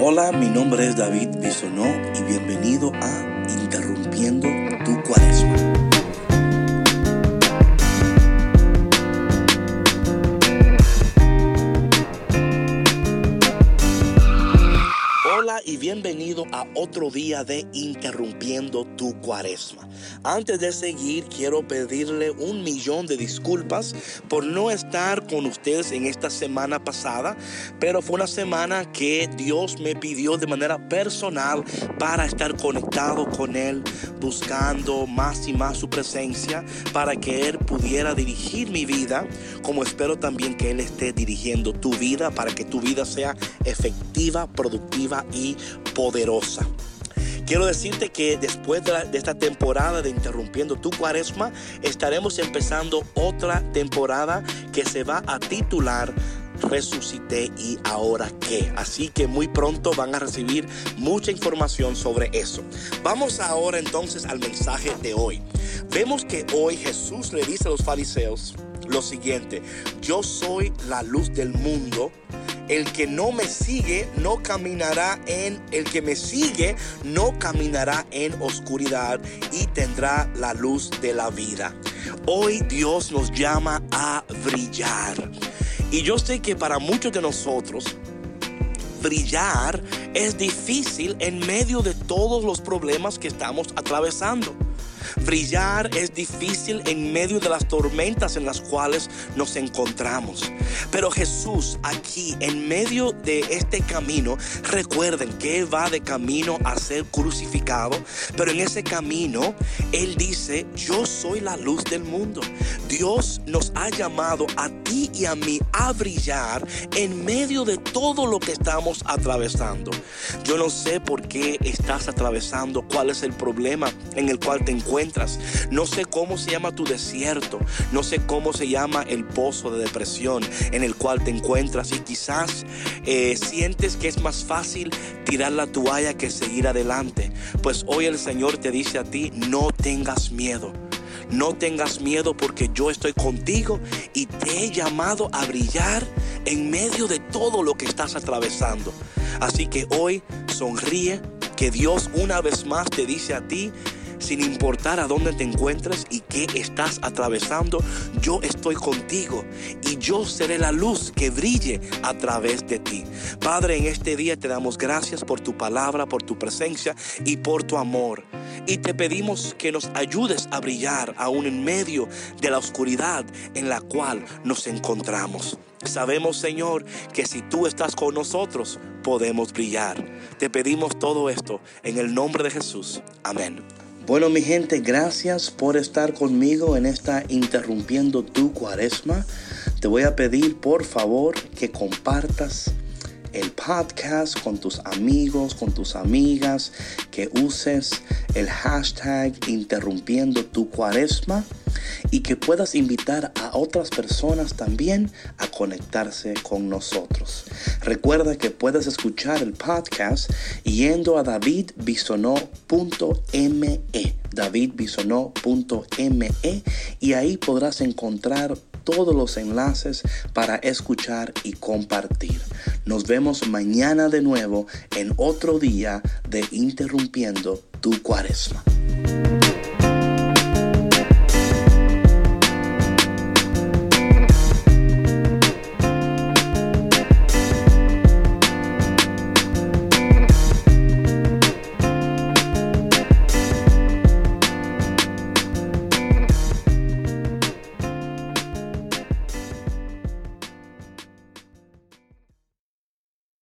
Hola, mi nombre es David Bisonó y bienvenido a Interrumpiendo tu Cuaresma. Hola y bienvenido a otro día de Interrumpiendo tu Cuaresma. Antes de seguir, quiero pedirle un millón de disculpas por no estar con ustedes en esta semana pasada, pero fue una semana que Dios me pidió de manera personal para estar conectado con Él, buscando más y más su presencia, para que Él pudiera dirigir mi vida, como espero también que Él esté dirigiendo tu vida, para que tu vida sea efectiva, productiva y poderosa. Quiero decirte que después de, esta temporada de Interrumpiendo tu Cuaresma, estaremos empezando otra temporada que se va a titular resucité y ahora qué. Así que muy pronto van a recibir mucha información sobre eso. Vamos ahora entonces al mensaje de hoy. Vemos que hoy Jesús le dice a los fariseos lo siguiente, yo soy la luz del mundo el que no me sigue no caminará en, el que me sigue no caminará en oscuridad y tendrá la luz de la vida. Hoy Dios nos llama a brillar. Y yo sé que para muchos de nosotros, brillar es difícil en medio de todos los problemas que estamos atravesando. Brillar es difícil en medio de las tormentas en las cuales nos encontramos. Pero Jesús aquí en medio de este camino, recuerden que Él va de camino a ser crucificado, pero en ese camino Él dice, yo soy la luz del mundo. Dios nos ha llamado a ti y a mí a brillar en medio de todo lo que estamos atravesando. Yo no sé por qué estás atravesando, cuál es el problema en el cual te No sé cómo se llama tu desierto, no sé cómo se llama el pozo de depresión en el cual te encuentras y quizás eh, sientes que es más fácil tirar la toalla que seguir adelante. Pues hoy el Señor te dice a ti, no tengas miedo. No tengas miedo porque yo estoy contigo y te he llamado a brillar en medio de todo lo que estás atravesando. Así que hoy sonríe, que Dios una vez más te dice a ti, sin importar a dónde te encuentres y qué estás atravesando, yo estoy contigo y yo seré la luz que brille a través de ti. Padre, en este día te damos gracias por tu palabra, por tu presencia y por tu amor. Y te pedimos que nos ayudes a brillar aún en medio de la oscuridad en la cual nos encontramos. Sabemos, Señor, que si tú estás con nosotros, podemos brillar. Te pedimos todo esto en el nombre de Jesús. Amén. Bueno, mi gente, gracias por estar conmigo en esta interrumpiendo tu cuaresma. Te voy a pedir, por favor, que compartas el podcast con tus amigos, con tus amigas, que uses el hashtag interrumpiendo tu cuaresma y que puedas invitar a otras personas también a conectarse con nosotros. Recuerda que puedes escuchar el podcast yendo a davidbisonó.me, davidbisonó.me y ahí podrás encontrar todos los enlaces para escuchar y compartir. Nos vemos mañana de nuevo en otro día de Interrumpiendo tu Cuaresma.